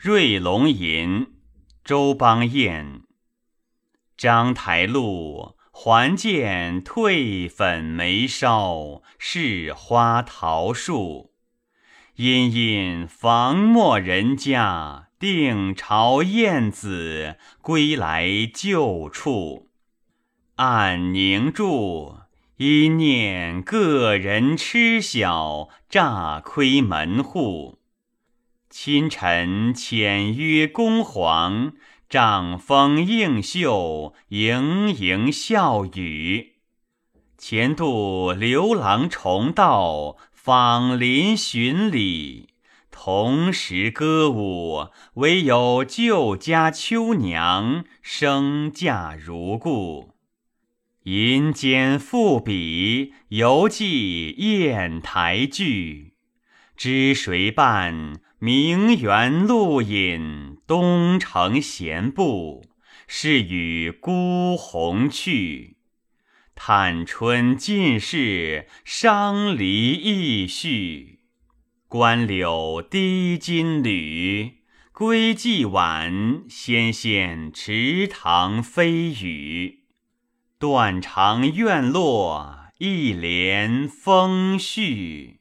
瑞龙吟，周邦彦。章台路，还见褪粉眉梢，是花桃树。殷殷房陌人家，定朝燕子归来旧处。暗凝住，一念个人痴晓，乍窥门户。清晨浅约宫黄，帐风映袖，盈盈笑语。前度刘郎重道，访邻寻礼，同时歌舞，唯有旧家秋娘，生嫁如故。银笺赋笔，犹记砚台句。知谁伴？名园露隐，东城闲步，是与孤鸿去。探春尽是伤离意绪，关柳低金缕，归计晚，纤纤池塘飞雨。断肠院落，一帘风絮。